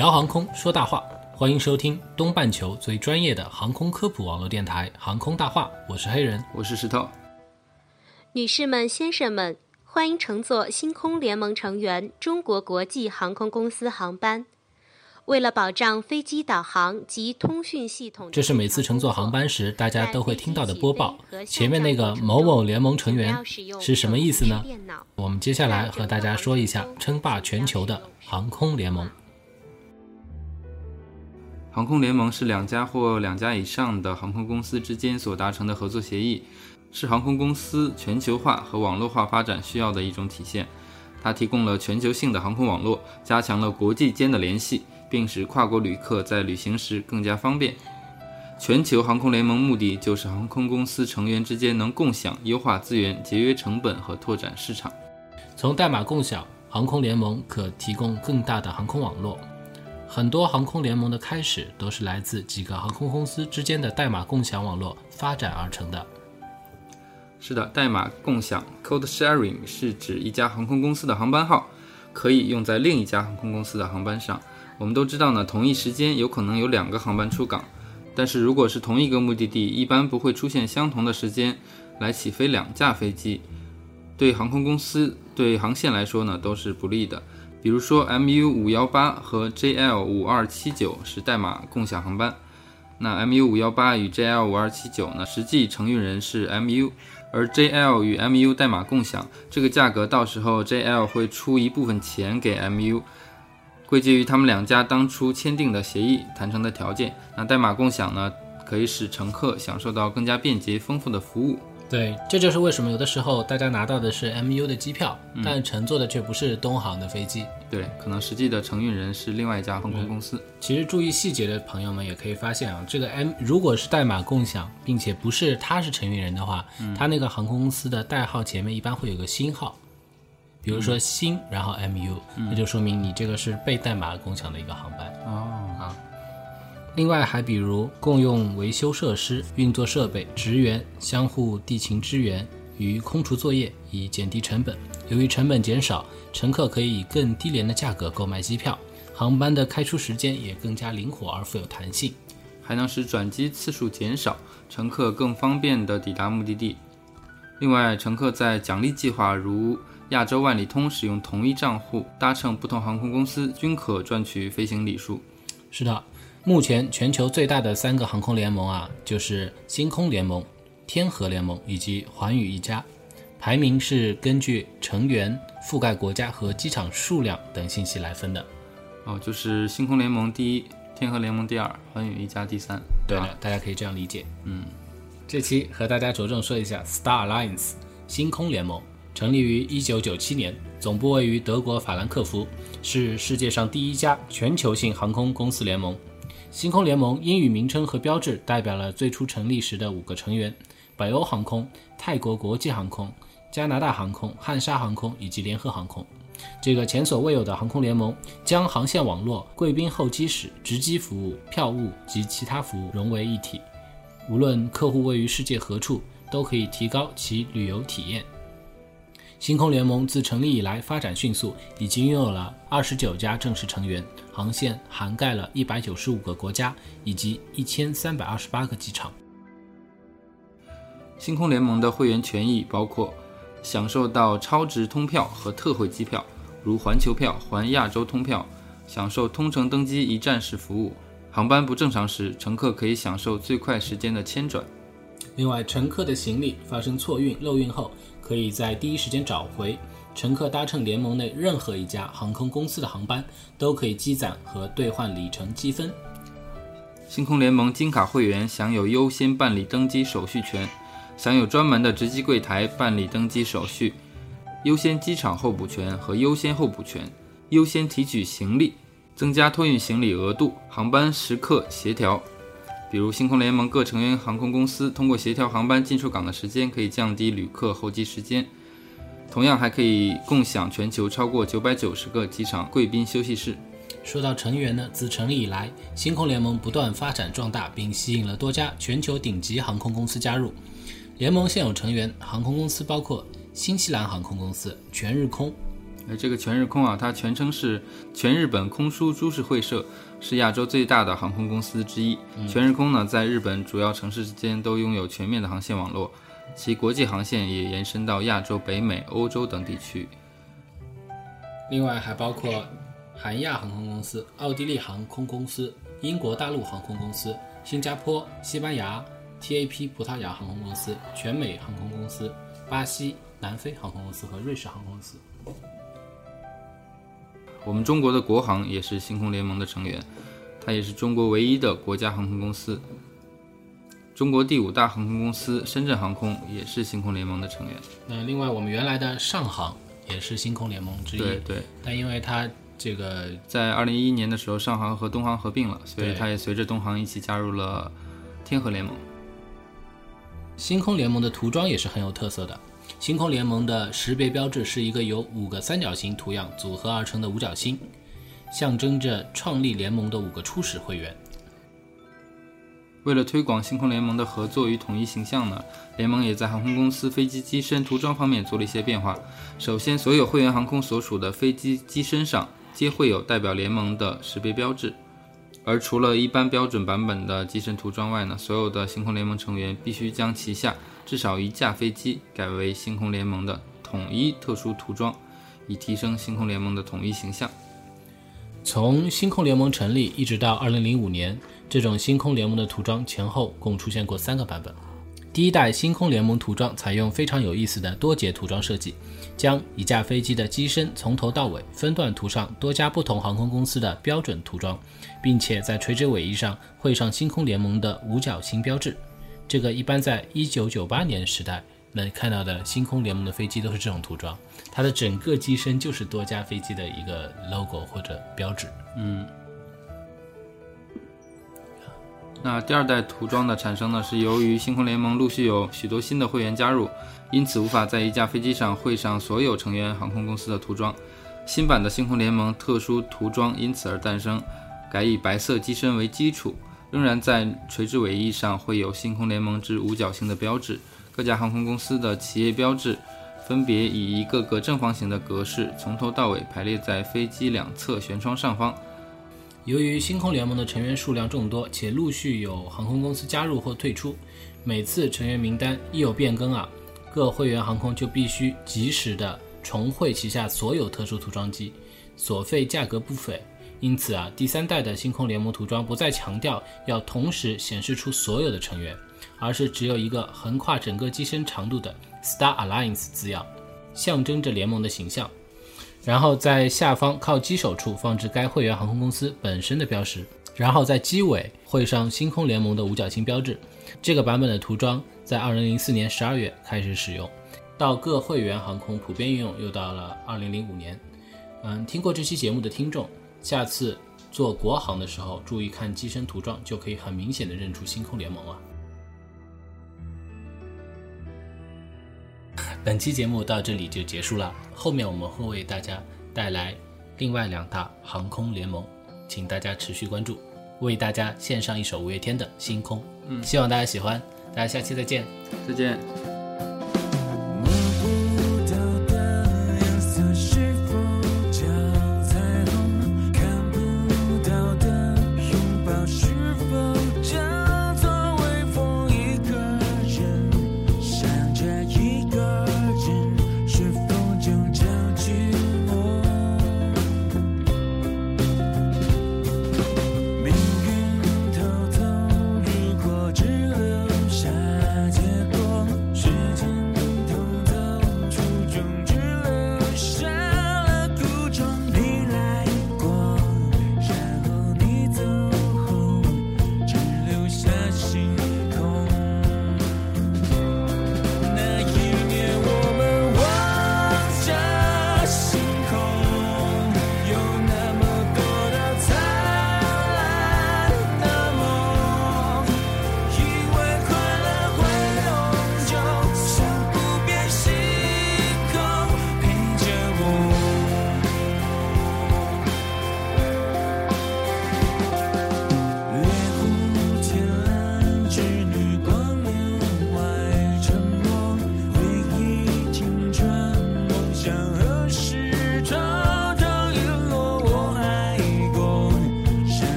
聊航空说大话，欢迎收听东半球最专业的航空科普网络电台《航空大话》，我是黑人。我是石头。女士们、先生们，欢迎乘坐星空联盟成员中国国际航空公司航班。为了保障飞机导航及通讯系统，这是每次乘坐航班时大家都会听到的播报。前面那个某某联盟成员是什么意思呢？我们接下来和大家说一下称霸全球的航空联盟。航空联盟是两家或两家以上的航空公司之间所达成的合作协议，是航空公司全球化和网络化发展需要的一种体现。它提供了全球性的航空网络，加强了国际间的联系，并使跨国旅客在旅行时更加方便。全球航空联盟目的就是航空公司成员之间能共享、优化资源、节约成本和拓展市场。从代码共享，航空联盟可提供更大的航空网络。很多航空联盟的开始都是来自几个航空公司之间的代码共享网络发展而成的。是的，代码共享 （code sharing） 是指一家航空公司的航班号可以用在另一家航空公司的航班上。我们都知道呢，同一时间有可能有两个航班出港，但是如果是同一个目的地，一般不会出现相同的时间来起飞两架飞机。对航空公司、对航线来说呢，都是不利的。比如说，MU 五幺八和 JL 五二七九是代码共享航班，那 MU 五幺八与 JL 五二七九呢，实际承运人是 MU。而 JL 与 MU 代码共享，这个价格到时候 JL 会出一部分钱给 MU，归结于他们两家当初签订的协议谈成的条件。那代码共享呢，可以使乘客享受到更加便捷丰富的服务。对，这就是为什么有的时候大家拿到的是 MU 的机票，但乘坐的却不是东航的飞机。对，可能实际的承运人是另外一家航空公司。其实注意细节的朋友们也可以发现啊，这个 M 如果是代码共享，并且不是他是承运人的话，他那个航空公司的代号前面一般会有个星号，比如说星，然后 MU，、那就说明你这个是被代码共享的一个航班。哦，另外还比如共用维修设施、运作设备、职员相互地勤支援与空除作业，以减低成本。由于成本减少，乘客可以以更低廉的价格购买机票，航班的开出时间也更加灵活而富有弹性。还能使转机次数减少，乘客更方便地抵达目的地。另外，乘客在奖励计划如亚洲万里通使用同一账户搭乘不同航空公司，均可赚取飞行里数。是的，目前全球最大的三个航空联盟啊，就是星空联盟、天河联盟以及环宇一家，排名是根据成员、覆盖国家和机场数量等信息来分的。哦，就是星空联盟第一，天河联盟第二，环宇一家第三。啊对的，大家可以这样理解。嗯，这期和大家着重说一下 Star Alliance 星空联盟，成立于一九九七年，总部位于德国法兰克福，是世界上第一家全球性航空公司联盟。星空联盟英语名称和标志代表了最初成立时的五个成员：北欧航空、泰国国际航空、加拿大航空、汉莎航空以及联合航空。这个前所未有的航空联盟将航线网络、贵宾候机室、值机服务、票务及其他服务融为一体。无论客户位于世界何处，都可以提高其旅游体验。星空联盟自成立以来发展迅速，已经拥有了二十九家正式成员，航线涵盖了一百九十五个国家以及一千三百二十八个机场。星空联盟的会员权益包括享受到超值通票和特惠机票，如环球票、环亚洲通票；享受通程登机一站式服务，航班不正常时，乘客可以享受最快时间的迁转。另外，乘客的行李发生错运、漏运后，可以在第一时间找回。乘客搭乘联盟内任何一家航空公司的航班，都可以积攒和兑换里程积分。星空联盟金卡会员享有优先办理登机手续权，享有专门的值机柜台办理登机手续，优先机场候补权和优先候补权，优先提取行李，增加托运行李额度、航班时刻协调。比如，星空联盟各成员航空公司通过协调航班进出港的时间，可以降低旅客候机时间。同样，还可以共享全球超过九百九十个机场贵宾休息室。说到成员呢，自成立以来，星空联盟不断发展壮大，并吸引了多家全球顶级航空公司加入。联盟现有成员航空公司包括新西兰航空公司、全日空。呃，这个全日空啊，它全称是全日本空输株式会社，是亚洲最大的航空公司之一。全日空呢，在日本主要城市之间都拥有全面的航线网络，其国际航线也延伸到亚洲、北美、欧洲等地区。另外还包括韩亚航空公司、奥地利航空公司、英国大陆航空公司、新加坡、西班牙 TAP 葡萄牙航空公司、全美航空公司、巴西、南非航空公司和瑞士航空公司。我们中国的国航也是星空联盟的成员，它也是中国唯一的国家航空公司。中国第五大航空公司深圳航空也是星空联盟的成员。那另外，我们原来的上航也是星空联盟之一。对对，但因为它这个在二零一一年的时候，上航和东航合并了，所以对它也随着东航一起加入了天河联盟。星空联盟的涂装也是很有特色的。星空联盟的识别标志是一个由五个三角形图样组合而成的五角星，象征着创立联盟的五个初始会员。为了推广星空联盟的合作与统一形象呢，联盟也在航空公司飞机机身涂装方面做了一些变化。首先，所有会员航空所属的飞机机身上皆会有代表联盟的识别标志。而除了一般标准版本的机身涂装外呢，所有的星空联盟成员必须将旗下至少一架飞机改为星空联盟的统一特殊涂装，以提升星空联盟的统一形象。从星空联盟成立一直到2005年，这种星空联盟的涂装前后共出现过三个版本。第一代星空联盟涂装采用非常有意思的多节涂装设计，将一架飞机的机身从头到尾分段涂上多家不同航空公司的标准涂装，并且在垂直尾翼上绘上星空联盟的五角星标志。这个一般在一九九八年时代能看到的星空联盟的飞机都是这种涂装，它的整个机身就是多架飞机的一个 logo 或者标志。嗯那第二代涂装的产生呢，是由于星空联盟陆续有许多新的会员加入，因此无法在一架飞机上绘上所有成员航空公司的涂装。新版的星空联盟特殊涂装因此而诞生，改以白色机身为基础，仍然在垂直尾翼上会有星空联盟之五角星的标志。各家航空公司的企业标志分别以一个个正方形的格式从头到尾排列在飞机两侧舷窗上方。由于星空联盟的成员数量众多，且陆续有航空公司加入或退出，每次成员名单一有变更啊，各会员航空就必须及时的重绘旗下所有特殊涂装机，所费价格不菲。因此啊，第三代的星空联盟涂装不再强调要同时显示出所有的成员，而是只有一个横跨整个机身长度的 Star Alliance 字样，象征着联盟的形象。然后在下方靠机手处放置该会员航空公司本身的标识，然后在机尾绘上星空联盟的五角星标志。这个版本的涂装在2004年12月开始使用，到各会员航空普遍应用又到了2005年。嗯，听过这期节目的听众，下次做国航的时候注意看机身涂装，就可以很明显的认出星空联盟了。本期节目到这里就结束了，后面我们会为大家带来另外两大航空联盟，请大家持续关注，为大家献上一首五月天的《星空》，嗯，希望大家喜欢，大家下期再见。再见。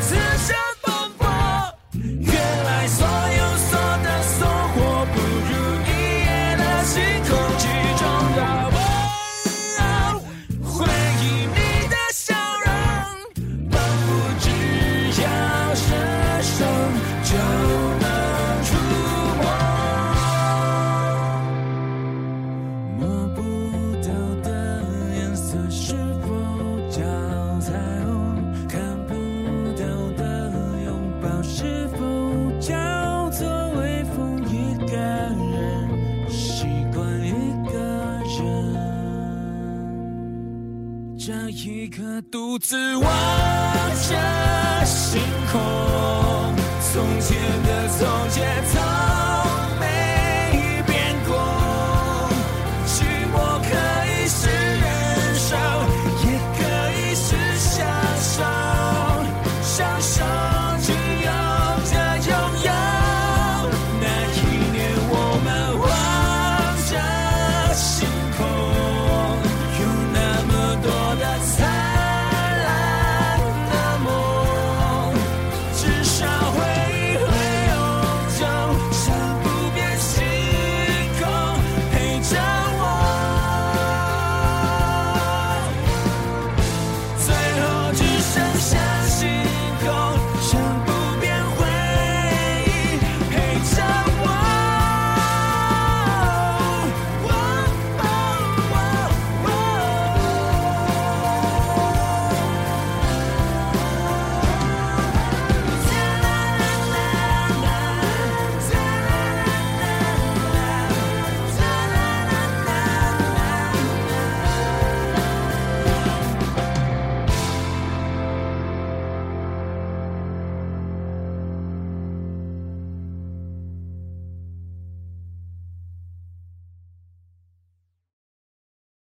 此生独自望着星空，